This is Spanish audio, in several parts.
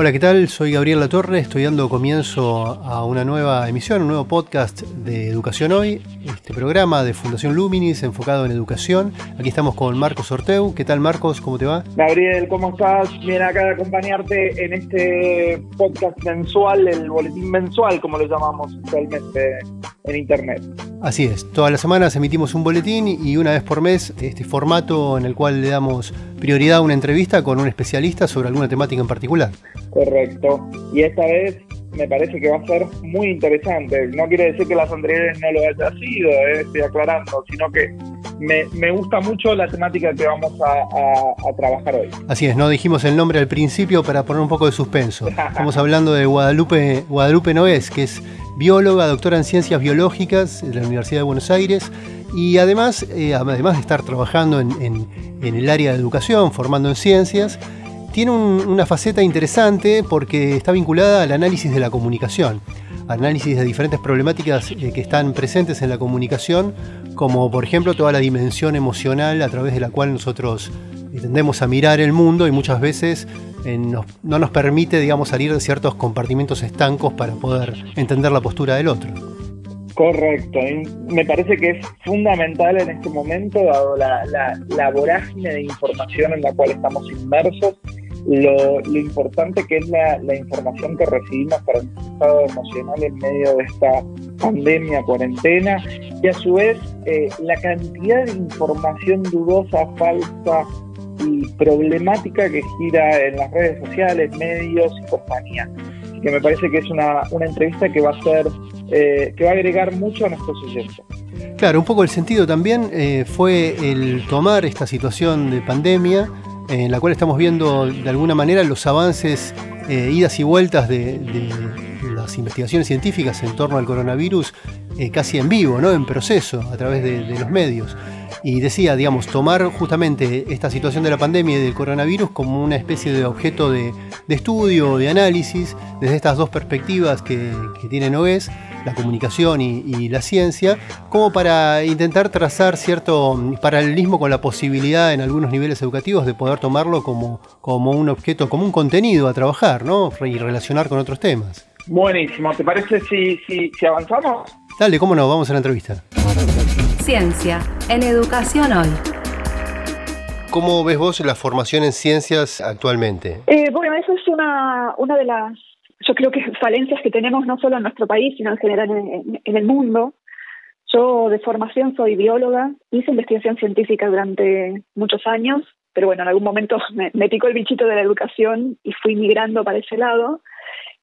Hola, ¿qué tal? Soy Gabriel Latorre, estoy dando comienzo a una nueva emisión, un nuevo podcast de Educación Hoy, este programa de Fundación Luminis enfocado en educación. Aquí estamos con Marcos Orteu. ¿Qué tal, Marcos? ¿Cómo te va? Gabriel, ¿cómo estás? Bien acá de acompañarte en este podcast mensual, el boletín mensual, como lo llamamos actualmente en Internet. Así es, todas las semanas emitimos un boletín y una vez por mes este formato en el cual le damos prioridad a una entrevista con un especialista sobre alguna temática en particular. Correcto. Y esta vez me parece que va a ser muy interesante. No quiere decir que las anteriores no lo haya sido, eh, estoy aclarando, sino que me, gusta mucho la temática que vamos a, trabajar hoy. Así es, no dijimos el nombre al principio para poner un poco de suspenso. Estamos hablando de Guadalupe, Guadalupe Noés, que es bióloga, doctora en ciencias biológicas de la Universidad de Buenos Aires y además, eh, además de estar trabajando en, en el área de educación, formando en ciencias, tiene una faceta interesante porque está vinculada al análisis de la comunicación, análisis de diferentes problemáticas eh, que están presentes en la comunicación, como por ejemplo toda la dimensión emocional a través de la cual nosotros tendemos a mirar el mundo y muchas veces eh, no nos permite, digamos, salir de ciertos compartimentos estancos para poder entender la postura del otro. Correcto, me parece que es fundamental en este momento, dado la, la, vorágine de información en la cual estamos inmersos, lo, importante que es la, información que recibimos para nuestro estado emocional en medio de esta pandemia, cuarentena, y a su vez eh, la cantidad de información dudosa, falsa y problemática que gira en las redes sociales, medios y compañías. Que me parece que es una, una entrevista que va a ser eh, que va a agregar mucho a nuestros oyentes. Claro, un poco el sentido también eh, fue el tomar esta situación de pandemia, en la cual estamos viendo de alguna manera los avances, eh, idas y vueltas de, las investigaciones científicas en torno al coronavirus casi en vivo, ¿no? en proceso, a través de, de los medios y decía, digamos, tomar justamente esta situación de la pandemia y del coronavirus como una especie de objeto de, estudio, de análisis, desde estas dos perspectivas que, que tiene Nogués, la comunicación y, la ciencia, como para intentar trazar cierto paralelismo con la posibilidad en algunos niveles educativos de poder tomarlo como, como un objeto, como un contenido a trabajar, ¿no? Y relacionar con otros temas. Buenísimo, ¿te parece si, si, si avanzamos? Dale, cómo no, vamos a la entrevista. Ciencia, en Educación Hoy. ¿Cómo ves vos la formación en ciencias actualmente? Eh, bueno, eso es una, una de las, yo creo que falencias que tenemos no solo en nuestro país, sino en general en, el mundo. Yo de formación soy bióloga, hice investigación científica durante muchos años, pero bueno, en algún momento me, picó el bichito de la educación y fui migrando para ese lado.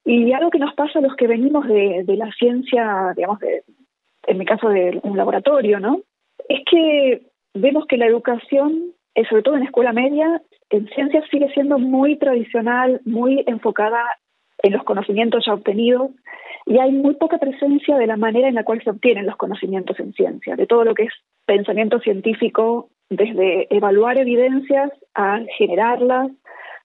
Y algo que nos pasa a los que venimos de, de la ciencia, digamos, de, en mi caso de un laboratorio, ¿no? Es que vemos que la educación, eh, sobre todo en escuela media, en ciencias sigue siendo muy tradicional, muy enfocada en los conocimientos ya obtenidos y hay muy poca presencia de la manera en la cual se obtienen los conocimientos en ciencia, de todo lo que es pensamiento científico, desde evaluar evidencias a generarlas,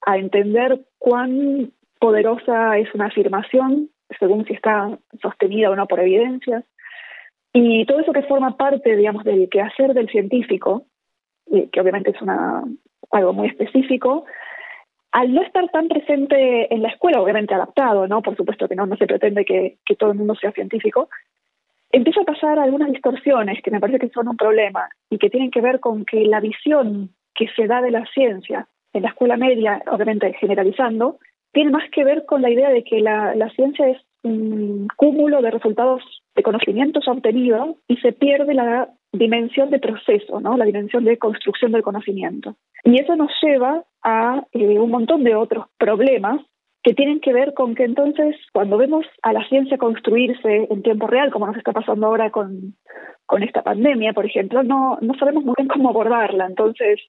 a entender cuán poderosa es una afirmación según si está sostenida o no por evidencias. Y todo eso que forma parte, digamos, del quehacer del científico, que obviamente es una, algo muy específico, al no estar tan presente en la escuela, obviamente adaptado, ¿no? Por supuesto que no, no se pretende que, que todo el mundo sea científico, empieza a pasar algunas distorsiones que me parece que son un problema y que tienen que ver con que la visión que se da de la ciencia en la escuela media, obviamente generalizando, tiene más que ver con la idea de que la, la ciencia es un cúmulo de resultados de conocimientos obtenidos y se pierde la dimensión de proceso, ¿no? la dimensión de construcción del conocimiento. Y eso nos lleva a eh, un montón de otros problemas que tienen que ver con que entonces cuando vemos a la ciencia construirse en tiempo real, como nos está pasando ahora con, con esta pandemia, por ejemplo, no, no sabemos muy bien cómo abordarla. Entonces,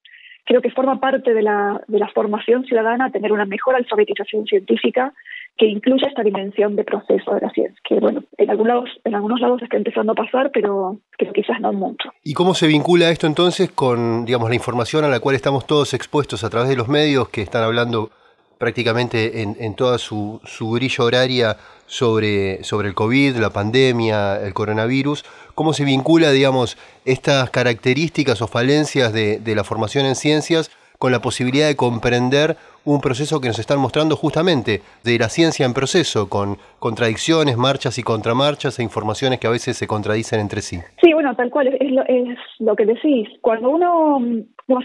creo que forma parte de la, de la formación ciudadana tener una mejor alfabetización científica que incluya esta dimensión de proceso de la ciencia, que bueno, en algunos lados, en algunos lados está empezando a pasar, pero, pero quizás no mucho. ¿Y cómo se vincula esto entonces con digamos, la información a la cual estamos todos expuestos a través de los medios que están hablando prácticamente en, en toda su, su grilla horaria sobre, sobre el COVID, la pandemia, el coronavirus, cómo se vincula, digamos, estas características o falencias de, de la formación en ciencias con la posibilidad de comprender un proceso que nos están mostrando justamente de la ciencia en proceso, con contradicciones, marchas y contramarchas e informaciones que a veces se contradicen entre sí. Sí, bueno, tal cual, es lo, es lo que decís. Cuando uno,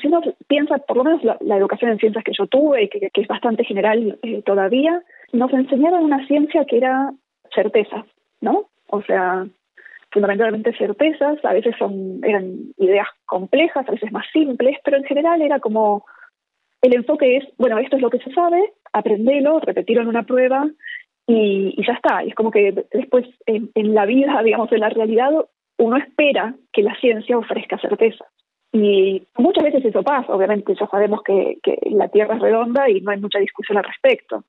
si uno piensa, por lo menos la, educación en ciencias que yo tuve, y que, es bastante general eh, todavía, nos enseñaron una ciencia que era certeza, ¿no? O sea, fundamentalmente certezas, a veces son, eran ideas complejas, a veces más simples, pero en general era como el enfoque es, bueno, esto es lo que se sabe, aprendelo, repetirlo en una prueba y, ya está. Y es como que después en, la vida, digamos, en la realidad, uno espera que la ciencia ofrezca certeza. Y muchas veces eso pasa, obviamente ya sabemos que, que la Tierra es redonda y no hay mucha discusión al respecto.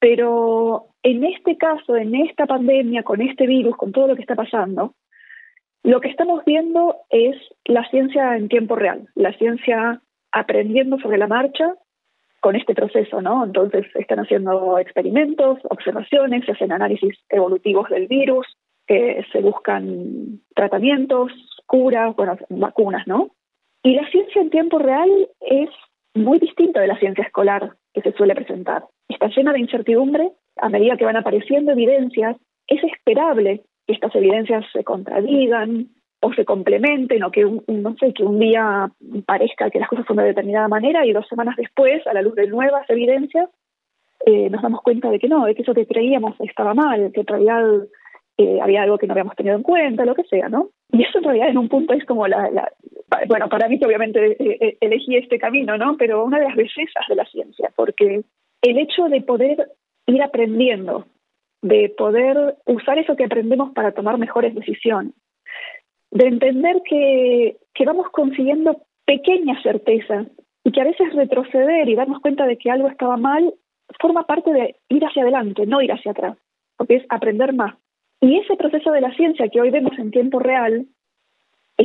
Pero en este caso, en esta pandemia, con este virus, con todo lo que está pasando, lo que estamos viendo es la ciencia en tiempo real, la ciencia aprendiendo sobre la marcha con este proceso, ¿no? Entonces están haciendo experimentos, observaciones, se hacen análisis evolutivos del virus, eh, se buscan tratamientos, curas, bueno, vacunas, ¿no? Y la ciencia en tiempo real es muy distinta de la ciencia escolar que se suele presentar. Está llena de incertidumbre. A medida que van apareciendo evidencias, es esperable que estas evidencias se contradigan, o se complementen o que un, no sé que un día parezca que las cosas son de determinada manera y dos semanas después a la luz de nuevas evidencias eh, nos damos cuenta de que no de que eso que creíamos estaba mal que en realidad eh, había algo que no habíamos tenido en cuenta lo que sea no y eso en realidad en un punto es como la, bueno para mí que obviamente eh, elegí este camino no pero una de las bellezas de la ciencia porque el hecho de poder ir aprendiendo de poder usar eso que aprendemos para tomar mejores decisiones de entender que, que vamos consiguiendo pequeñas certezas y que a veces retroceder y darnos cuenta de que algo estaba mal forma parte de ir hacia adelante, no ir hacia atrás, porque es aprender más. Y ese proceso de la ciencia que hoy vemos en tiempo real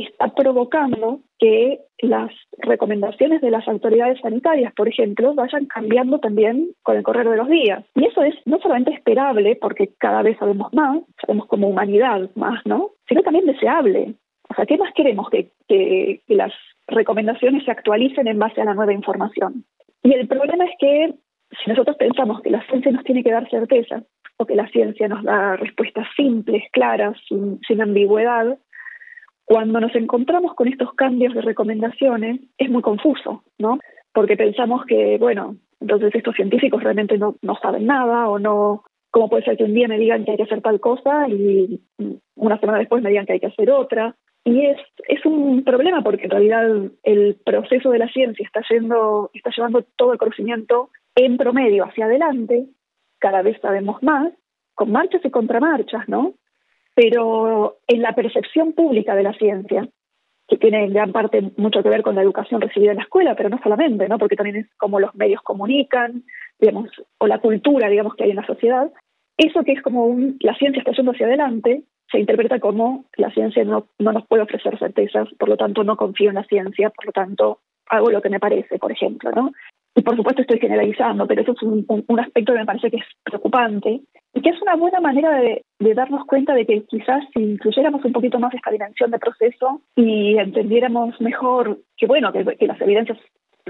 está provocando que las recomendaciones de las autoridades sanitarias, por ejemplo, vayan cambiando también con el correr de los días. Y eso es no solamente esperable, porque cada vez sabemos más, sabemos como humanidad más, ¿no? Sino también deseable. O sea, ¿qué más queremos? Que, las recomendaciones se actualicen en base a la nueva información. Y el problema es que si nosotros pensamos que la ciencia nos tiene que dar certeza, o que la ciencia nos da respuestas simples, claras, sin ambigüedad, cuando nos encontramos con estos cambios de recomendaciones es muy confuso, ¿no? Porque pensamos que, bueno, entonces estos científicos realmente no, no saben nada o no, ¿cómo puede ser que un día me digan que hay que hacer tal cosa y una semana después me digan que hay que hacer otra? Y es, es un problema porque en realidad el proceso de la ciencia está, yendo, está llevando todo el conocimiento en promedio hacia adelante, cada vez sabemos más, con marchas y contramarchas, ¿no? Pero en la percepción pública de la ciencia, que tiene en gran parte mucho que ver con la educación recibida en la escuela, pero no solamente, ¿no? porque también es como los medios comunican, digamos, o la cultura, digamos, que hay en la sociedad, eso que es como un, la ciencia está yendo hacia adelante, se interpreta como la ciencia no, no nos puede ofrecer certezas, por lo tanto no confío en la ciencia, por lo tanto hago lo que me parece, por ejemplo, ¿no? Y por supuesto estoy generalizando, pero eso es un, un, aspecto que me parece que es preocupante y que es una buena manera de, darnos cuenta de que quizás si incluyéramos un poquito más esta dimensión de proceso y entendiéramos mejor que, bueno, que, las evidencias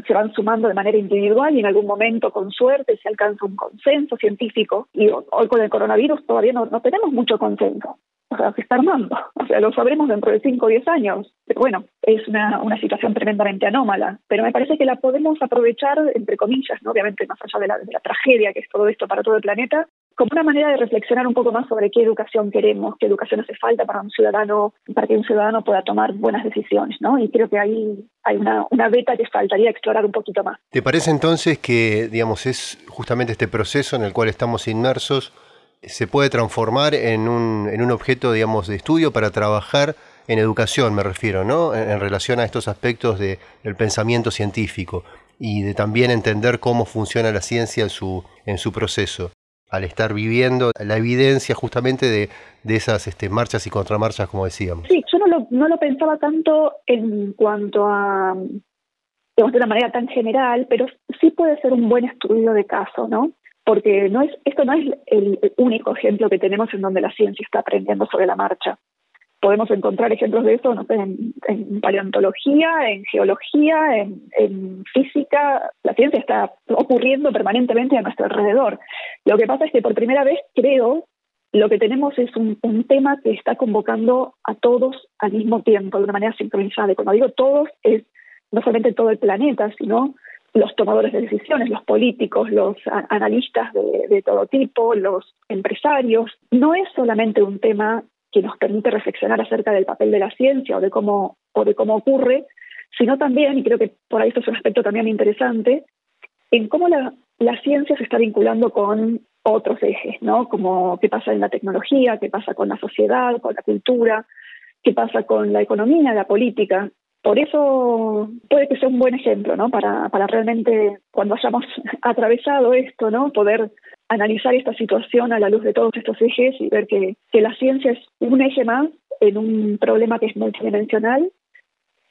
se van sumando de manera individual y en algún momento con suerte se alcanza un consenso científico y hoy con el coronavirus todavía no tenemos mucho consenso o sea, se está armando. O sea, lo sabremos dentro de 5 o 10 años. Pero bueno, es una, una situación tremendamente anómala. Pero me parece que la podemos aprovechar, entre comillas, ¿no? obviamente más allá de la, de la tragedia que es todo esto para todo el planeta, como una manera de reflexionar un poco más sobre qué educación queremos, qué educación hace falta para un ciudadano, para que un ciudadano pueda tomar buenas decisiones, ¿no? Y creo que ahí hay una, una beta que faltaría explorar un poquito más. ¿Te parece entonces que, digamos, es justamente este proceso en el cual estamos inmersos se puede transformar en un, en un objeto, digamos, de estudio para trabajar en educación, me refiero, ¿no? En, relación a estos aspectos de, del pensamiento científico y de también entender cómo funciona la ciencia en su, en su proceso. al estar viviendo la evidencia justamente de, de esas este, marchas y contramarchas, como decíamos. Sí, yo no lo, no lo pensaba tanto en cuanto a, digamos, de una manera tan general, pero sí puede ser un buen estudio de caso, ¿no? Porque no es, esto no es el único ejemplo que tenemos en donde la ciencia está aprendiendo sobre la marcha podemos encontrar ejemplos de eso no sé, en, paleontología, en geología, en, física. La ciencia está ocurriendo permanentemente a nuestro alrededor. Lo que pasa es que por primera vez creo lo que tenemos es un, tema que está convocando a todos al mismo tiempo, de una manera sincronizada. Y cuando digo todos, es no solamente todo el planeta, sino los tomadores de decisiones, los políticos, los analistas de, todo tipo, los empresarios. No es solamente un tema que nos permite reflexionar acerca del papel de la ciencia o de cómo, o de cómo ocurre, sino también, y creo que por ahí esto es un aspecto también interesante, en cómo la ciencia se está vinculando con otros ejes, ¿no? Como qué pasa en la tecnología, qué pasa con la sociedad, con la cultura, qué pasa con la economía, la política. Por eso puede que sea un buen ejemplo, ¿no? Para, para realmente, cuando hayamos atravesado esto, ¿no? Poder analizar esta situación a la luz de todos estos ejes y ver que, que la ciencia es un eje más en un problema que es multidimensional,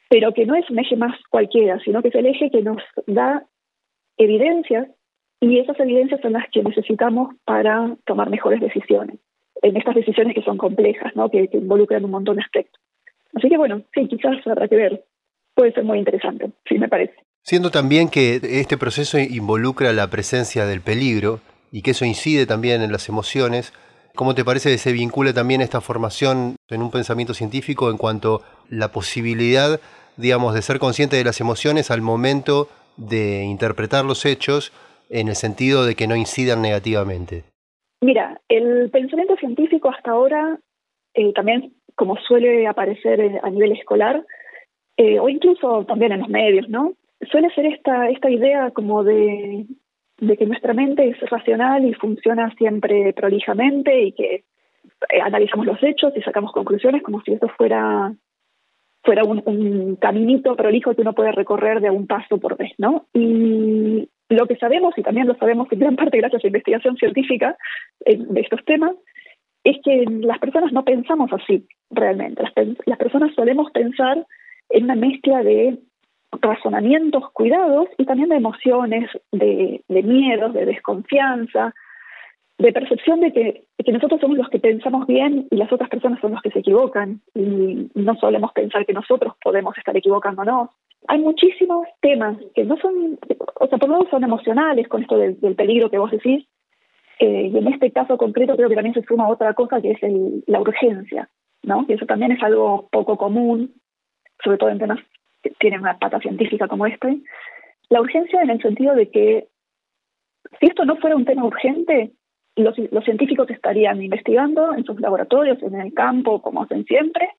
pero que no es un eje más cualquiera, sino que es el eje que nos da evidencias y esas evidencias son las que necesitamos para tomar mejores decisiones, en estas decisiones que son complejas, ¿no? que, que involucran un montón de aspectos. Así que bueno, sí, quizás habrá que ver. Puede ser muy interesante, sí me parece. Siendo también que este proceso involucra la presencia del peligro, y que eso incide también en las emociones. ¿Cómo te parece que se vincula también esta formación en un pensamiento científico en cuanto a la posibilidad, digamos, de ser consciente de las emociones al momento de interpretar los hechos en el sentido de que no incidan negativamente? Mira, el pensamiento científico hasta ahora, eh, también como suele aparecer a nivel escolar, eh, o incluso también en los medios, ¿no? Suele ser esta, esta idea como de de que nuestra mente es racional y funciona siempre prolijamente y que eh, analizamos los hechos y sacamos conclusiones como si esto fuera fuera un, caminito prolijo que uno puede recorrer de un paso por vez, ¿no? Y lo que sabemos, y también lo sabemos en gran parte gracias a la investigación científica eh, de estos temas, es que las personas no pensamos así realmente. Las, las personas solemos pensar en una mezcla de razonamientos cuidados y también de emociones, de, de miedos, de desconfianza, de percepción de que, que, nosotros somos los que pensamos bien y las otras personas son los que se equivocan y no solemos pensar que nosotros podemos estar equivocándonos. Hay muchísimos temas que no son, o sea, por lo menos son emocionales con esto del, peligro que vos decís, eh, y en este caso concreto creo que también se suma otra cosa que es el, la urgencia, ¿no? Que eso también es algo poco común, sobre todo en temas tiene una pata científica como este, la urgencia en el sentido de que si esto no fuera un tema urgente, los, los científicos estarían investigando en sus laboratorios, en el campo, como hacen siempre,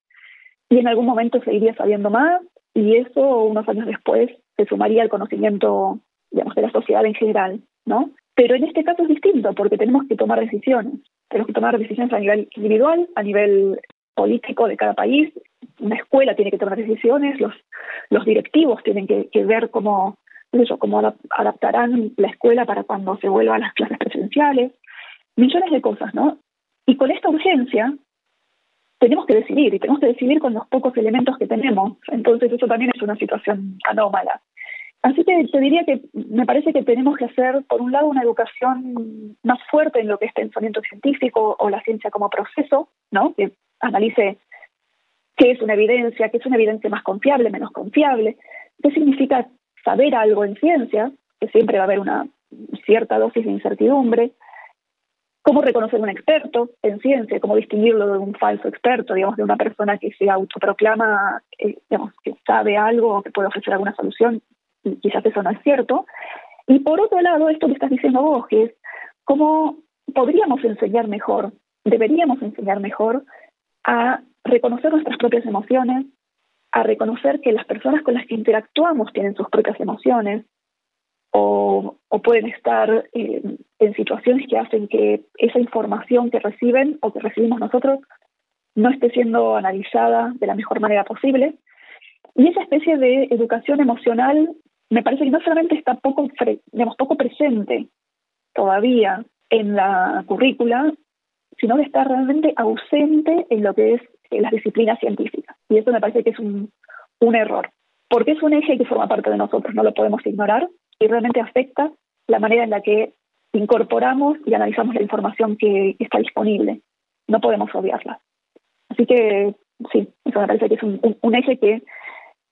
y en algún momento se iría sabiendo más, y eso unos años después se sumaría al conocimiento, digamos, de la sociedad en general, ¿no? Pero en este caso es distinto, porque tenemos que tomar decisiones. Tenemos que tomar decisiones a nivel individual, a nivel político de cada país, una escuela tiene que tomar decisiones, los, directivos tienen que, ver cómo, eso, cómo adaptarán la escuela para cuando se vuelvan las clases presenciales, millones de cosas, ¿no? Y con esta urgencia tenemos que decidir, y tenemos que decidir con los pocos elementos que tenemos. Entonces eso también es una situación anómala. Así que te diría que me parece que tenemos que hacer, por un lado, una educación más fuerte en lo que es pensamiento científico o la ciencia como proceso, ¿no? Que analice qué es una evidencia, qué es una evidencia más confiable, menos confiable, qué significa saber algo en ciencia, que siempre va a haber una cierta dosis de incertidumbre, cómo reconocer un experto en ciencia, cómo distinguirlo de un falso experto, digamos, de una persona que se autoproclama, eh, digamos, que sabe algo o que puede ofrecer alguna solución, y quizás eso no es cierto. Y por otro lado, esto que estás diciendo vos, que es cómo podríamos enseñar mejor, deberíamos enseñar mejor a reconocer nuestras propias emociones, a reconocer que las personas con las que interactuamos tienen sus propias emociones o, pueden estar eh, en situaciones que hacen que esa información que reciben o que recibimos nosotros no esté siendo analizada de la mejor manera posible. Y esa especie de educación emocional me parece que no solamente está poco, digamos, poco presente todavía en la currícula, sino que está realmente ausente en lo que es las disciplinas científicas. Y eso me parece que es un, un error, porque es un eje que forma parte de nosotros, no lo podemos ignorar y realmente afecta la manera en la que incorporamos y analizamos la información que está disponible. No podemos obviarla. Así que sí, eso me parece que es un, eje que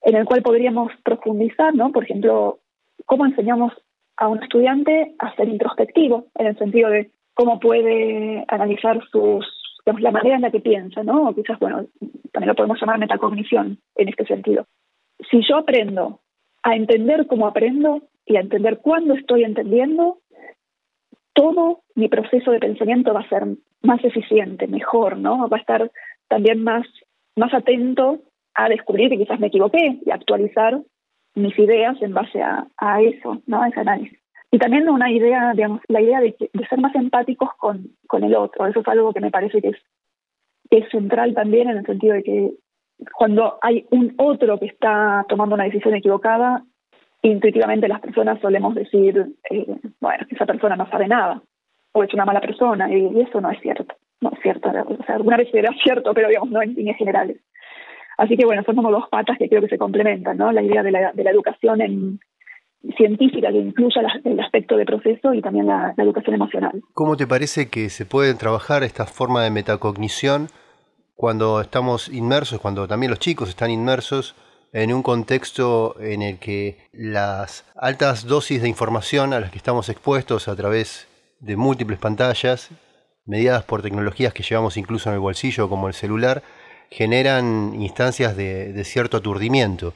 en el cual podríamos profundizar, ¿no? Por ejemplo, cómo enseñamos a un estudiante a ser introspectivo, en el sentido de cómo puede analizar sus, digamos, la manera en la que piensa, ¿no? O quizás, bueno, también lo podemos llamar metacognición en este sentido. Si yo aprendo a entender cómo aprendo y a entender cuándo estoy entendiendo, todo mi proceso de pensamiento va a ser más eficiente, mejor, ¿no? Va a estar también más, más atento a descubrir que quizás me equivoqué y actualizar mis ideas en base a, a eso, ¿no? A ese análisis. Y también una idea, digamos, la idea de, de ser más empáticos con, con, el otro. Eso es algo que me parece que es, que es central también en el sentido de que cuando hay un otro que está tomando una decisión equivocada, intuitivamente las personas solemos decir, eh, bueno, esa persona no sabe nada, o es una mala persona, y, eso no es cierto. No es cierto. O sea, alguna vez será cierto, pero digamos, no en líneas generales. Así que bueno, son como dos patas que creo que se complementan, ¿no? La idea de la, de la educación en, científica que incluya el aspecto de proceso y también la, la, educación emocional. ¿Cómo te parece que se puede trabajar esta forma de metacognición cuando estamos inmersos, cuando también los chicos están inmersos en un contexto en el que las altas dosis de información a las que estamos expuestos a través de múltiples pantallas, mediadas por tecnologías que llevamos incluso en el bolsillo como el celular, generan instancias de, cierto aturdimiento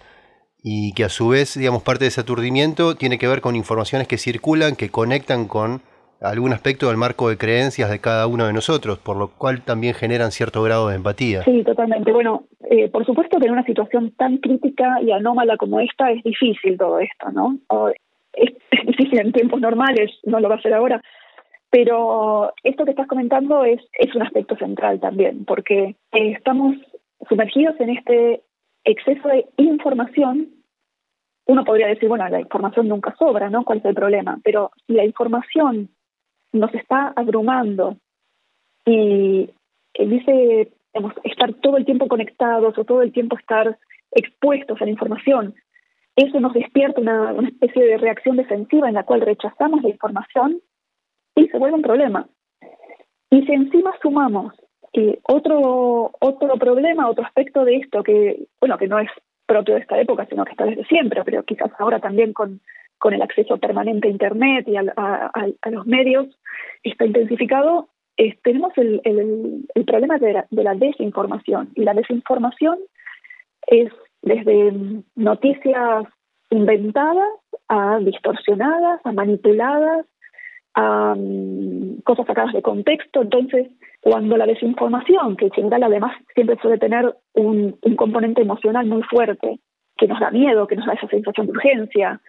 y que a su vez, digamos, parte de ese aturdimiento tiene que ver con informaciones que circulan, que conectan con algún aspecto del marco de creencias de cada uno de nosotros, por lo cual también generan cierto grado de empatía. Sí, totalmente. Bueno, eh, por supuesto que en una situación tan crítica y anómala como esta es difícil todo esto, ¿no? es, difícil en tiempos normales, no lo va a ser ahora, pero esto que estás comentando es, un aspecto central también, porque eh, estamos sumergidos en este exceso de información uno podría decir, bueno, la información nunca sobra, ¿no? ¿Cuál es el problema? Pero si la información nos está abrumando y dice estar todo el tiempo conectados o todo el tiempo estar expuestos a la información, eso nos despierta una especie de reacción defensiva en la cual rechazamos la información y se vuelve un problema. Y si encima sumamos eh, otro otro problema, otro aspecto de esto que bueno que no es propio de esta época, sino que está desde siempre, pero quizás ahora también con con el acceso permanente a Internet y a, los medios está intensificado, tenemos el, el, problema de la, de la, desinformación. Y la desinformación es desde noticias inventadas a distorsionadas, a manipuladas, a um, cosas sacadas de contexto. Entonces, cuando la desinformación, que en general además siempre suele tener un, un componente emocional muy fuerte, que nos da miedo, que nos da esa sensación de urgencia,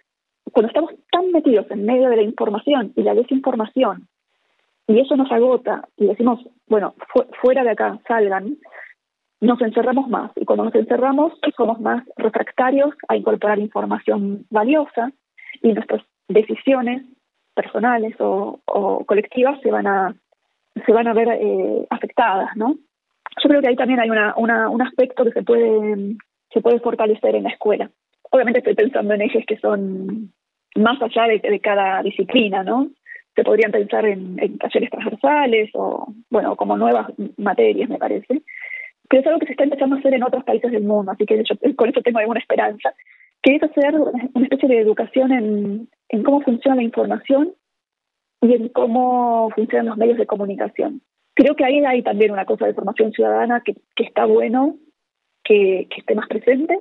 cuando estamos tan metidos en medio de la información y la desinformación, y eso nos agota, y decimos, bueno, fuera de acá, salgan, nos encerramos más. Y cuando nos encerramos, somos más refractarios a incorporar información valiosa y nuestras decisiones personales o, colectivas se van a se van a ver eh, afectadas, ¿no? Yo creo que ahí también hay una, una, un aspecto que se puede se puede fortalecer en la escuela. Obviamente estoy pensando en ejes que son más allá de, cada disciplina, ¿no? Se podrían pensar en, talleres transversales o, bueno, como nuevas materias, me parece. Pero es algo que se está empezando a hacer en otros países del mundo, así que yo con eso tengo alguna esperanza, que es hacer una especie de educación en, en cómo funciona la información y en cómo funcionan los medios de comunicación. Creo que ahí hay también una cosa de formación ciudadana que, que está bueno que, que esté más presente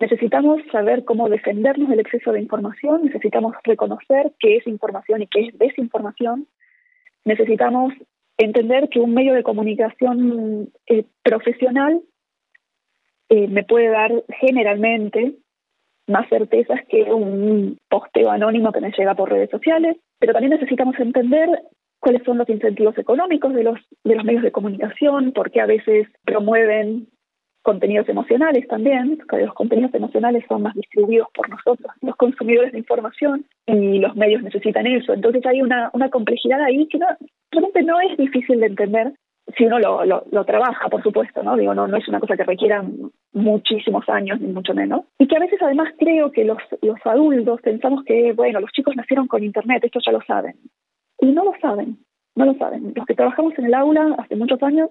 Necesitamos saber cómo defendernos del exceso de información, necesitamos reconocer qué es información y qué es desinformación, necesitamos entender que un medio de comunicación eh, profesional eh, me puede dar generalmente más certezas que un posteo anónimo que me llega por redes sociales, pero también necesitamos entender cuáles son los incentivos económicos de los de los medios de comunicación, por qué a veces promueven contenidos emocionales también, los contenidos emocionales son más distribuidos por nosotros, los consumidores de información, y los medios necesitan eso. Entonces hay una, una complejidad ahí que no, realmente no es difícil de entender si uno lo, lo, trabaja, por supuesto, ¿no? Digo, no, no es una cosa que requiera muchísimos años, ni mucho menos. Y que a veces además creo que los, los adultos pensamos que, bueno, los chicos nacieron con Internet, esto ya lo saben. Y no lo saben, no lo saben. Los que trabajamos en el aula hace muchos años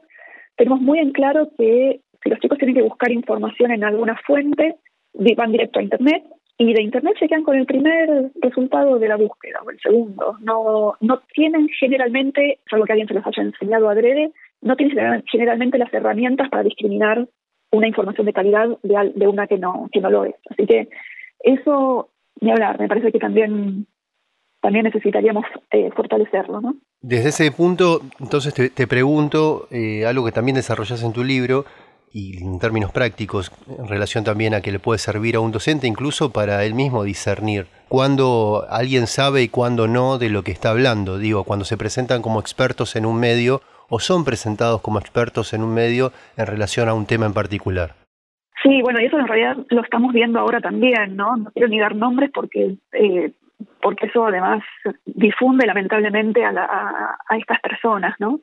tenemos muy en claro que si los chicos tienen que buscar información en alguna fuente, van directo a Internet y de Internet se quedan con el primer resultado de la búsqueda o el segundo. No, no tienen generalmente, salvo que alguien se los haya enseñado adrede, no tienen generalmente las herramientas para discriminar una información de calidad de, de una que no, que no lo es. Así que eso, ni hablar, me parece que también también necesitaríamos eh, fortalecerlo. ¿no? Desde ese punto, entonces te, pregunto eh, algo que también desarrollas en tu libro y en términos prácticos, en relación también a que le puede servir a un docente incluso para él mismo discernir cuándo alguien sabe y cuándo no de lo que está hablando. Digo, cuando se presentan como expertos en un medio o son presentados como expertos en un medio en relación a un tema en particular. Sí, bueno, y eso en realidad lo estamos viendo ahora también, ¿no? No quiero ni dar nombres porque eh, porque eso además difunde lamentablemente a, a, estas personas, ¿no?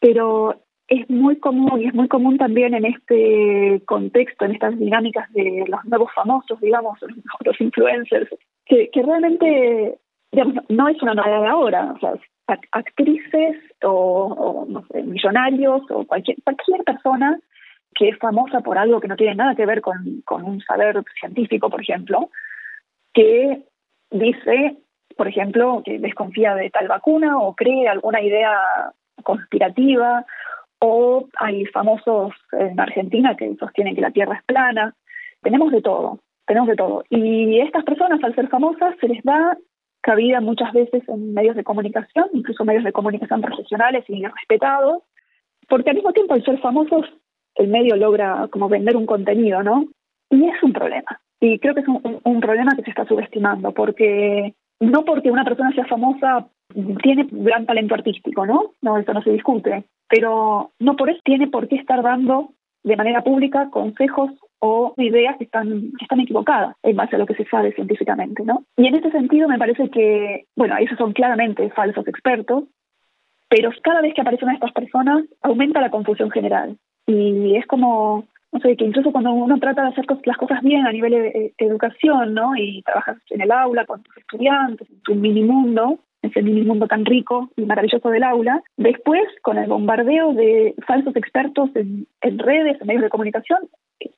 Pero es muy común y es muy común también en este contexto, en estas dinámicas de los nuevos famosos, digamos, los influencers, que, que realmente digamos, no es una novedad ahora, o sea, actrices o, no sé, millonarios o cualquier, cualquier persona que es famosa por algo que no tiene nada que ver con, con un saber científico, por ejemplo, que dice, por ejemplo, que desconfía de tal vacuna o cree alguna idea conspirativa, o hay famosos en Argentina que sostienen que la Tierra es plana. Tenemos de todo, tenemos de todo. Y estas personas, al ser famosas, se les da cabida muchas veces en medios de comunicación, incluso medios de comunicación profesionales y respetados, porque al mismo tiempo al ser famosos el medio logra como vender un contenido, ¿no? Y es un problema. Y creo que es un, problema que se está subestimando, porque no porque una persona sea famosa tiene gran talento artístico, ¿no? No, eso no se discute, pero no por eso tiene por qué estar dando de manera pública consejos o ideas que están, que están equivocadas en base a lo que se sabe científicamente, ¿no? Y en ese sentido me parece que, bueno, esos son claramente falsos expertos, pero cada vez que aparecen estas personas aumenta la confusión general. Y es como no sé, que incluso cuando uno trata de hacer las cosas bien a nivel de, educación, ¿no? Y trabajas en el aula con tus estudiantes, en tu mini mundo, ese mini mundo tan rico y maravilloso del aula, después con el bombardeo de falsos expertos en, redes, en medios de comunicación,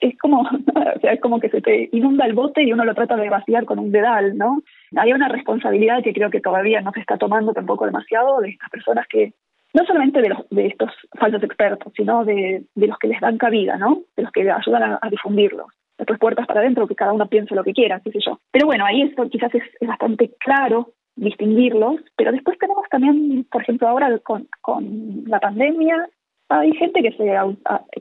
es como, o sea, es como que se te inunda el bote y uno lo trata de vaciar con un dedal, ¿no? Hay una responsabilidad que creo que todavía no se está tomando tampoco demasiado de estas personas que no solamente de, los, de estos falsos expertos, sino de, de los que les dan cabida, ¿no? De los que ayudan a, difundirlos. Después puertas para adentro, que cada uno piense lo que quiera, qué sé yo. Pero bueno, ahí esto quizás es, bastante claro distinguirlos, pero después tenemos también, por ejemplo, ahora con, con la pandemia, hay gente que, se,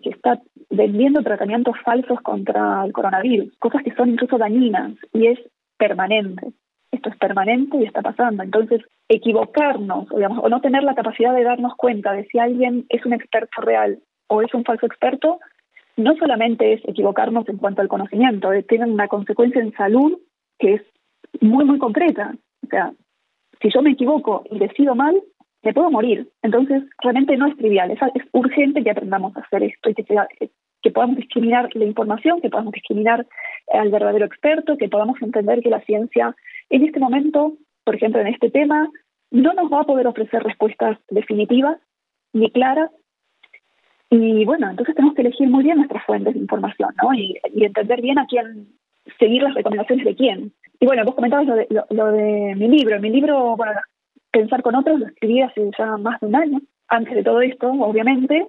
que está vendiendo tratamientos falsos contra el coronavirus, cosas que son incluso dañinas y es permanente esto es permanente y está pasando. Entonces, equivocarnos, digamos, o no tener la capacidad de darnos cuenta de si alguien es un experto real o es un falso experto, no solamente es equivocarnos en cuanto al conocimiento, eh, tiene una consecuencia en salud que es muy, muy concreta. O sea, si yo me equivoco y decido mal, me puedo morir. Entonces, realmente no es trivial, es, urgente que aprendamos a hacer esto y que, sea, que podamos discriminar la información, que podamos discriminar al verdadero experto, que podamos entender que la ciencia en este momento, por ejemplo, en este tema, no nos va a poder ofrecer respuestas definitivas ni claras. Y bueno, entonces tenemos que elegir muy bien nuestras fuentes de información, ¿no? Y, entender bien a quién, seguir las recomendaciones de quién. Y bueno, vos comentabas lo de, lo, de mi libro. Mi libro, bueno, Pensar con otros, lo escribí hace ya más de un año, antes de todo esto, obviamente,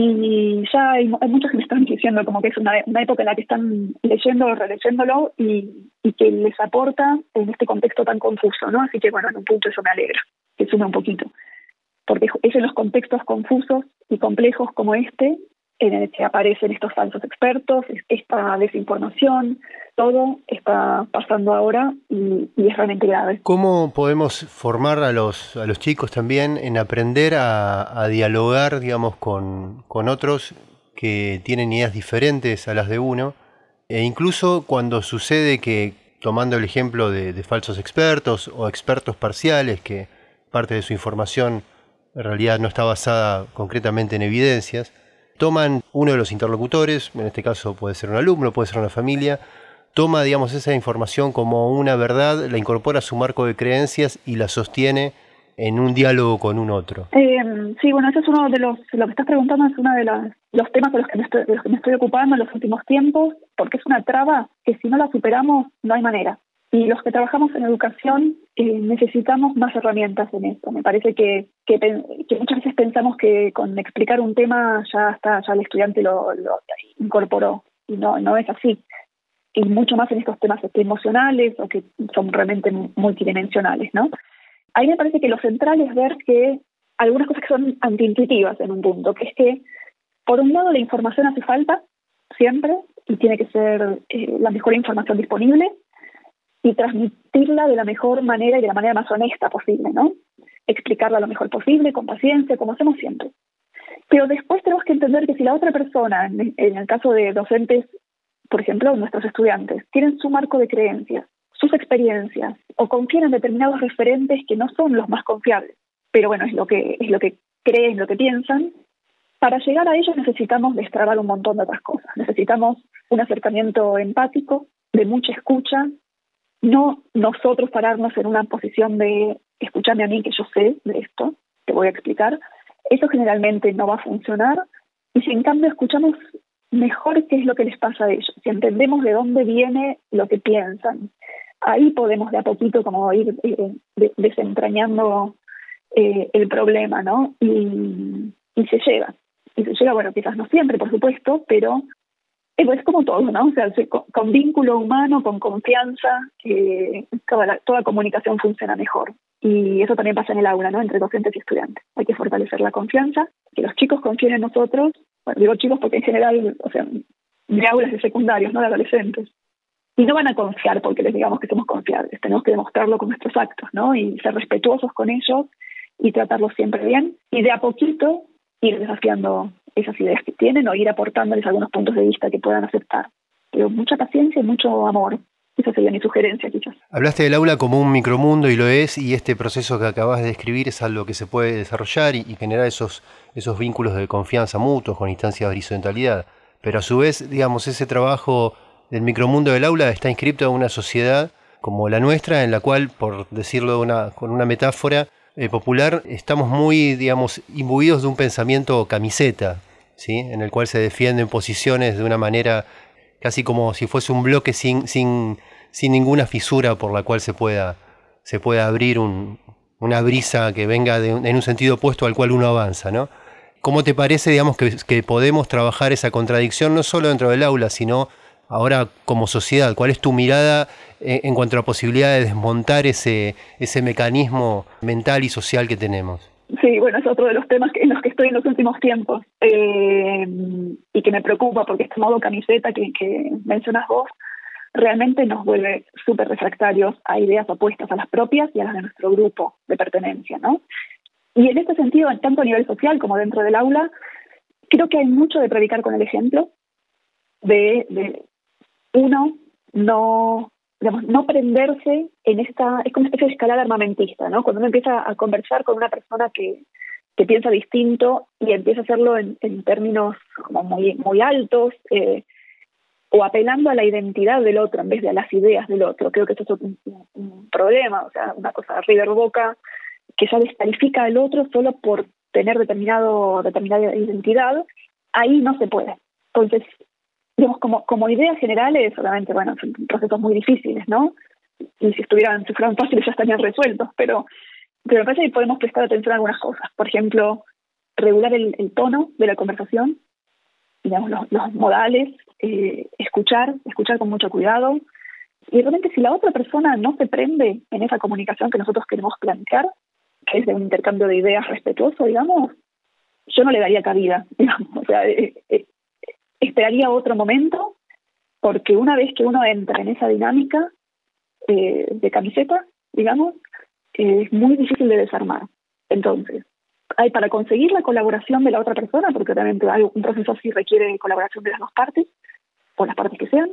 y ya hay, muchos que me están diciendo como que es una, época en la que están leyendo o releyéndolo y, y, que les aporta en este contexto tan confuso, ¿no? Así que bueno, en un punto eso me alegra, que suma un poquito. Porque es en los contextos confusos y complejos como este en el que aparecen estos falsos expertos, esta desinformación, todo está pasando ahora y, es realmente grave. ¿Cómo podemos formar a los, a los chicos también en aprender a, dialogar, digamos, con, con otros que tienen ideas diferentes a las de uno, e incluso cuando sucede que, tomando el ejemplo de falsos expertos o expertos parciales, que parte de su información en realidad no está basada concretamente en evidencias, toman uno de los interlocutores, en este caso puede ser un alumno, puede ser una familia, toma, digamos, esa información como una verdad, la incorpora a su marco de creencias y la sostiene en un diálogo con un otro. Eh, sí, bueno, ese es uno de los, lo que estás preguntando es uno de los, temas de los, que me estoy, de los que me estoy ocupando en los últimos tiempos, porque es una traba que si no la superamos no hay manera. Y los que trabajamos en educación eh, necesitamos más herramientas en esto. Me parece que, que, muchas veces pensamos que con explicar un tema ya está, ya el estudiante lo, lo incorporó. Y no, no es así. Y mucho más en estos temas emocionales o que son realmente multidimensionales, ¿no? A mí me parece que lo central es ver que algunas cosas que son antiintuitivas en un punto, que es que, por un lado, la información hace falta siempre y tiene que ser eh, la mejor información disponible, y transmitirla de la mejor manera y de la manera más honesta posible, ¿no? Explicarla lo mejor posible, con paciencia, como hacemos siempre. Pero después tenemos que entender que si la otra persona, en el caso de docentes, por ejemplo, nuestros estudiantes, tienen su marco de creencias, sus experiencias, o confían en determinados referentes que no son los más confiables, pero bueno, es lo que, es lo que creen, lo que piensan, para llegar a ellos necesitamos destrabar un montón de otras cosas. Necesitamos un acercamiento empático, de mucha escucha, no nosotros pararnos en una posición de escucharme a mí que yo sé de esto, te voy a explicar, eso generalmente no va a funcionar y si en cambio escuchamos mejor qué es lo que les pasa a ellos, si entendemos de dónde viene lo que piensan, ahí podemos de a poquito como ir eh, desentrañando eh, el problema, ¿no? Y, y se llega. Y se llega, bueno, quizás no siempre, por supuesto, pero es como todo, ¿no? O sea, con, vínculo humano, con confianza, eh, toda, toda comunicación funciona mejor. Y eso también pasa en el aula, ¿no? Entre docentes y estudiantes. Hay que fortalecer la confianza, que los chicos confíen en nosotros. Digo chicos porque en general, o sea, de aulas de secundarios, no de adolescentes. Y no van a confiar porque les digamos que somos confiables. Tenemos que demostrarlo con nuestros actos, ¿no? Y ser respetuosos con ellos y tratarlos siempre bien. Y de a poquito ir desafiando esas ideas que tienen o ir aportándoles algunos puntos de vista que puedan aceptar. Pero mucha paciencia y mucho amor. Esa sería mi sugerencia, quizás. Hablaste del aula como un micromundo y lo es, y este proceso que acabas de describir es algo que se puede desarrollar y, generar esos, esos vínculos de confianza mutuos con instancias de horizontalidad. Pero a su vez, digamos, ese trabajo del micromundo del aula está inscrito en una sociedad como la nuestra, en la cual, por decirlo una, con una metáfora eh, popular, estamos muy, digamos, imbuidos de un pensamiento camiseta, en el cual se defienden posiciones de una manera casi como si fuese un bloque sin, sin, sin ninguna fisura por la cual se pueda, se pueda abrir una brisa que venga en un sentido opuesto al cual uno avanza. ¿no? ¿Cómo te parece digamos, que, podemos trabajar esa contradicción no solo dentro del aula, sino ahora como sociedad? ¿Cuál es tu mirada en, en cuanto a la posibilidad de desmontar ese, ese mecanismo mental y social que tenemos? Sí, bueno, es otro de los temas en los que estoy en los últimos tiempos eh, y que me preocupa porque este modo camiseta que, que mencionas vos realmente nos vuelve súper refractarios a ideas opuestas a las propias y a las de nuestro grupo de pertenencia, ¿no? Y en este sentido, tanto a nivel social como dentro del aula, creo que hay mucho de predicar con el ejemplo, de, de uno, no digamos, no prenderse en esta, es como una especie de escalada armamentista, ¿no? Cuando uno empieza a conversar con una persona que, que piensa distinto y empieza a hacerlo en, términos como muy, muy altos, eh, o apelando a la identidad del otro en vez de a las ideas del otro. Creo que eso es un problema, o sea, una cosa River Boca que ya descalifica al otro solo por tener determinado, determinada identidad, ahí no se puede. Entonces, digamos, como, como ideas generales, solamente, bueno, son procesos muy difíciles, ¿no? Y si estuvieran, si fueran fáciles ya estarían resueltos, pero, pero me parece que podemos prestar atención a algunas cosas. Por ejemplo, regular el, tono de la conversación, digamos, los, modales, eh, escuchar, escuchar con mucho cuidado. Y realmente si la otra persona no se prende en esa comunicación que nosotros queremos plantear, que es de un intercambio de ideas respetuoso, digamos, yo no le daría cabida, digamos. O sea, eh, eh, esperaría otro momento, porque una vez que uno entra en esa dinámica eh, de camiseta, digamos, es muy difícil de desarmar. Entonces, hay para conseguir la colaboración de la otra persona, porque obviamente un proceso así requiere colaboración de las dos partes, o las partes que sean,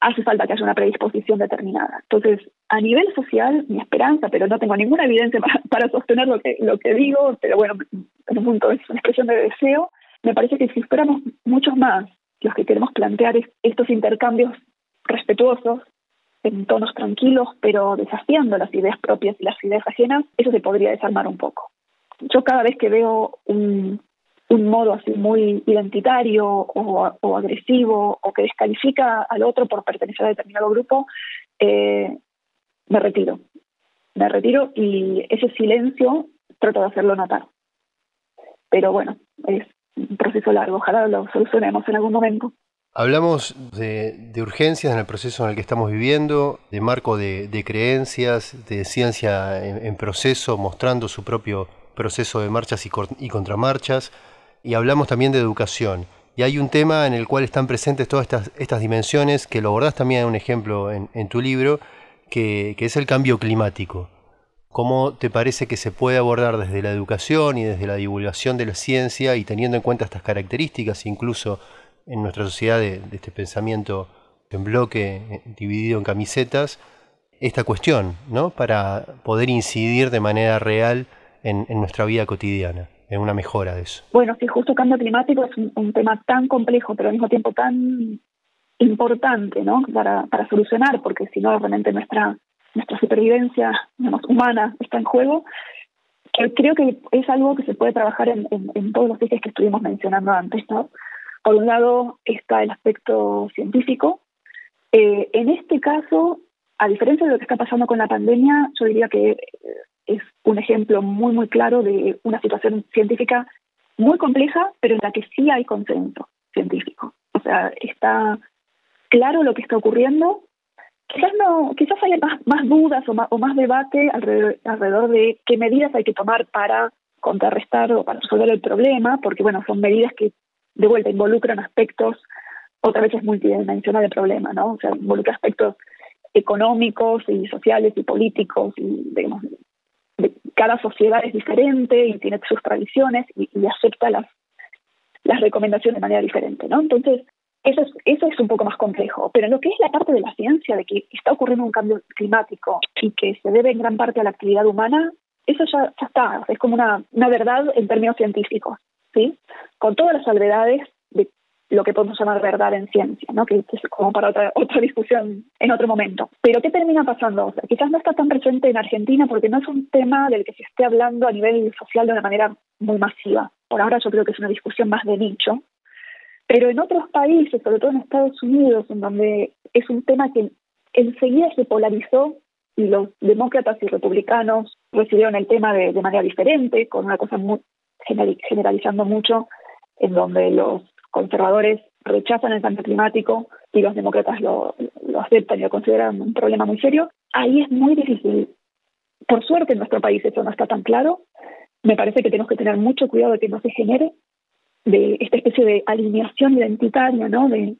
hace falta que haya una predisposición determinada. Entonces, a nivel social, mi esperanza, pero no tengo ninguna evidencia para, sostener lo que, lo que digo, pero bueno, en un es una expresión de deseo, me parece que si fuéramos muchos más los que queremos plantear estos intercambios respetuosos, en tonos tranquilos, pero desafiando las ideas propias y las ideas ajenas, eso se podría desarmar un poco. Yo cada vez que veo un, modo así muy identitario o, agresivo o que descalifica al otro por pertenecer a determinado grupo, eh, me retiro. Me retiro y ese silencio trato de hacerlo notar. Pero bueno, es un proceso largo, ojalá lo solucionemos en algún momento. Hablamos de, urgencias en el proceso en el que estamos viviendo, de marco de, creencias, de ciencia en, proceso, mostrando su propio proceso de marchas y, contramarchas y hablamos también de educación. Y hay un tema en el cual están presentes todas estas, estas dimensiones, que lo abordás también en un ejemplo en, tu libro, que, es el cambio climático. ¿Cómo te parece que se puede abordar desde la educación y desde la divulgación de la ciencia y teniendo en cuenta estas características, incluso en nuestra sociedad de, este pensamiento en bloque, eh, dividido en camisetas, esta cuestión, ¿no? Para poder incidir de manera real en nuestra vida cotidiana en una mejora de eso. Bueno, sí, justo cambio climático es un, tema tan complejo, pero al mismo tiempo tan importante, ¿no? Para, para solucionar, porque si no, realmente nuestra nuestra supervivencia humana está en juego. creo que es algo que se puede trabajar en, en, todos los ejes que estuvimos mencionando antes, ¿no? Por un lado está el aspecto científico. Eh, en este caso, a diferencia de lo que está pasando con la pandemia, yo diría que eh, es un ejemplo muy, muy claro de una situación científica muy compleja, pero en la que sí hay consenso científico. O sea, está claro lo que está ocurriendo. Quizás no, quizás haya más, más dudas o más, o más debate alrededor, alrededor de qué medidas hay que tomar para contrarrestar o para resolver el problema, porque bueno, son medidas que de vuelta involucran aspectos, otra vez es multidimensional el problema, ¿no? O sea, involucra aspectos económicos y sociales y políticos y digamos, cada sociedad es diferente y tiene sus tradiciones y, acepta las, las recomendaciones de manera diferente, ¿no? Entonces, eso es, un poco más complejo. Pero lo que es la parte de la ciencia, de que está ocurriendo un cambio climático y que se debe en gran parte a la actividad humana, eso ya, ya está, es como una, una verdad en términos científicos, ¿sí? Con todas las salvedades de lo que podemos llamar verdad en ciencia, ¿no? que, es como para otra, otra discusión en otro momento. Pero ¿qué termina pasando? O sea, quizás no está tan presente en Argentina porque no es un tema del que se esté hablando a nivel social de una manera muy masiva. Por ahora yo creo que es una discusión más de nicho. Pero en otros países, sobre todo en Estados Unidos, en donde es un tema que enseguida se polarizó y los demócratas y republicanos recibieron el tema de, manera diferente, con una cosa muy generalizando mucho, en donde los conservadores rechazan el cambio climático y los demócratas lo, aceptan y lo consideran un problema muy serio, ahí es muy difícil. Por suerte en nuestro país eso no está tan claro. Me parece que tenemos que tener mucho cuidado de que no se genere de esta especie de alineación identitaria, ¿no? De,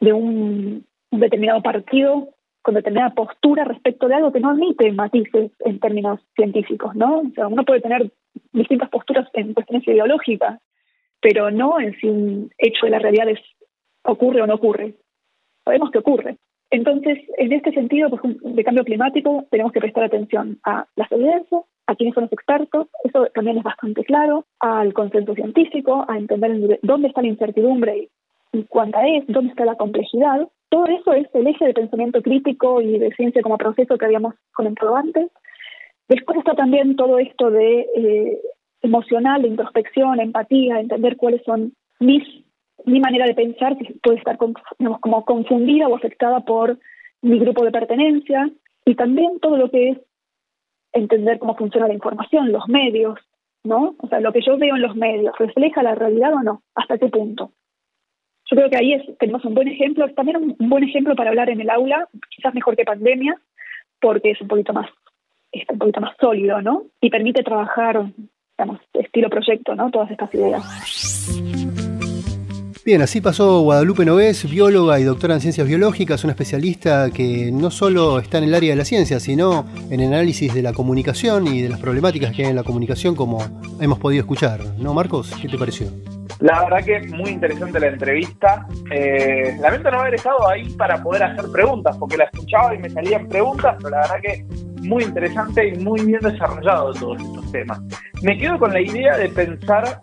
de un, determinado partido con determinada postura respecto de algo que no admite matices en términos científicos, ¿no? O sea, uno puede tener distintas posturas en cuestiones ideológicas, pero no en si un hecho de la realidad es, ocurre o no ocurre. Sabemos que ocurre. Entonces, en este sentido, pues, de cambio climático, tenemos que prestar atención a las evidencias, a quiénes son los expertos, eso también es bastante claro, al consenso científico, a entender dónde está la incertidumbre y cuánta es, dónde está la complejidad. Todo eso es el eje de pensamiento crítico y de ciencia como proceso que habíamos comentado antes. Después está también todo esto de eh, emocional, de introspección, empatía, entender cuáles son mis mi manera de pensar que puede estar como confundida o afectada por mi grupo de pertenencia y también todo lo que es entender cómo funciona la información, los medios, ¿no? O sea, lo que yo veo en los medios, ¿refleja la realidad o no? ¿Hasta qué punto? Yo creo que ahí es, tenemos un buen ejemplo, también un buen ejemplo para hablar en el aula, quizás mejor que pandemia, porque es un poquito más, es un poquito más sólido, ¿no? Y permite trabajar estilo proyecto, ¿no? Todas estas ideas. Bien, así pasó Guadalupe Nogués, bióloga y doctora en ciencias biológicas, una especialista que no solo está en el área de la ciencia, sino en el análisis de la comunicación y de las problemáticas que hay en la comunicación, como hemos podido escuchar. ¿No, Marcos? ¿Qué te pareció? La verdad que es muy interesante la entrevista. Eh, lamento no haber estado ahí para poder hacer preguntas, porque la escuchaba y me salían preguntas, pero la verdad que muy interesante y muy bien desarrollado todos estos temas. Me quedo con la idea de pensar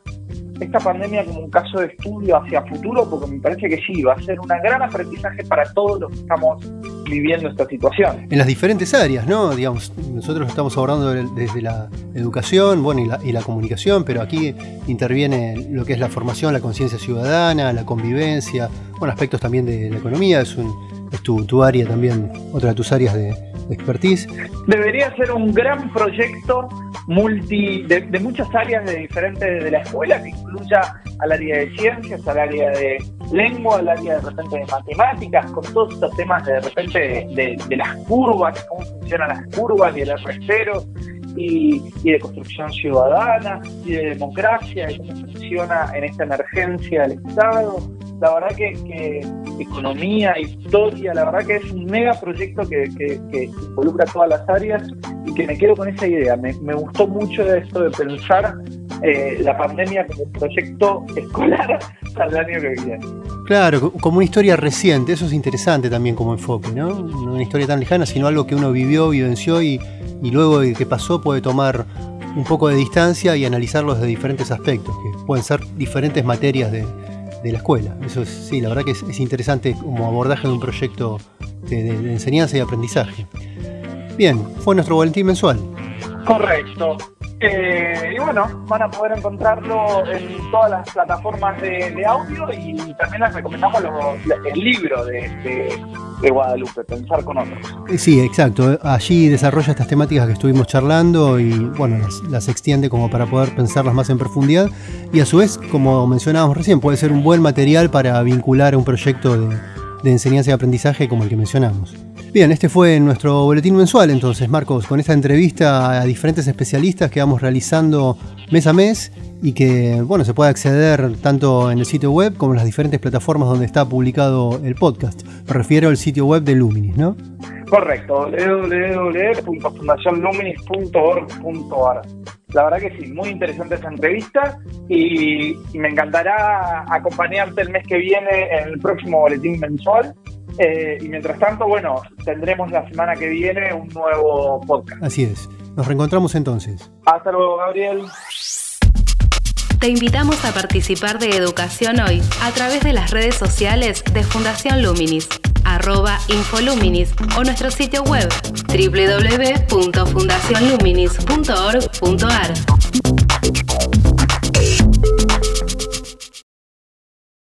esta pandemia como un caso de estudio hacia futuro, porque me parece que sí, va a ser un gran aprendizaje para todos los que estamos viviendo esta situación. En las diferentes áreas, ¿no? Digamos, nosotros estamos abordando desde la educación, bueno, y la, y la comunicación, pero aquí interviene lo que es la formación, la conciencia ciudadana, la convivencia, bueno, aspectos también de la economía, es, un, es tu, tu área también, otra de tus áreas de, expertise. Debería ser un gran proyecto multi de, muchas áreas de diferentes de la escuela que incluya al área de ciencias, al área de lengua, al área de repente de matemáticas, con todos estos temas de repente de, las curvas, cómo funcionan las curvas y el R0 y, y, de construcción ciudadana y de democracia y cómo funciona en esta emergencia del Estado la verdad que, economía, historia, la verdad que es un mega proyecto que, involucra todas las áreas y que me quedo con esa idea. Me, gustó mucho esto de pensar eh, la pandemia como un proyecto escolar para el año que viene. Claro, como una historia reciente, eso es interesante también como enfoque, ¿no? No una historia tan lejana, sino algo que uno vivió, vivenció y, y luego de que pasó puede tomar un poco de distancia y analizarlo desde diferentes aspectos, que pueden ser diferentes materias de, de la escuela. Eso es, sí, la verdad que es, interesante como abordaje de un proyecto de, enseñanza y aprendizaje. Bien, fue nuestro boletín mensual. Correcto. Eh, y bueno, van a poder encontrarlo en todas las plataformas de, audio y también les recomendamos el libro de, Guadalupe, pensar con otros. Eh, sí, exacto. Allí desarrolla estas temáticas que estuvimos charlando y bueno, las, extiende como para poder pensarlas más en profundidad y a su vez, como mencionábamos recién, puede ser un buen material para vincular a un proyecto de enseñanza y aprendizaje como el que mencionamos. Bien, este fue nuestro boletín mensual entonces, Marcos, con esta entrevista a diferentes especialistas que vamos realizando mes a mes y que bueno, se puede acceder tanto en el sitio web como en las diferentes plataformas donde está publicado el podcast. Me refiero al sitio web de Luminis, ¿no? Correcto, www.fundacionluminis.org.ar. La verdad que sí, muy interesante esta entrevista y, me encantará acompañarte el mes que viene en el próximo boletín mensual. Eh, y mientras tanto, bueno, tendremos la semana que viene un nuevo podcast. Así es. Nos reencontramos entonces. Hasta luego, Gabriel. Te invitamos a participar de Educación Hoy a través de las redes sociales de Fundación Luminis, arroba Infoluminis o nuestro sitio web www.fundacionluminis.org.ar.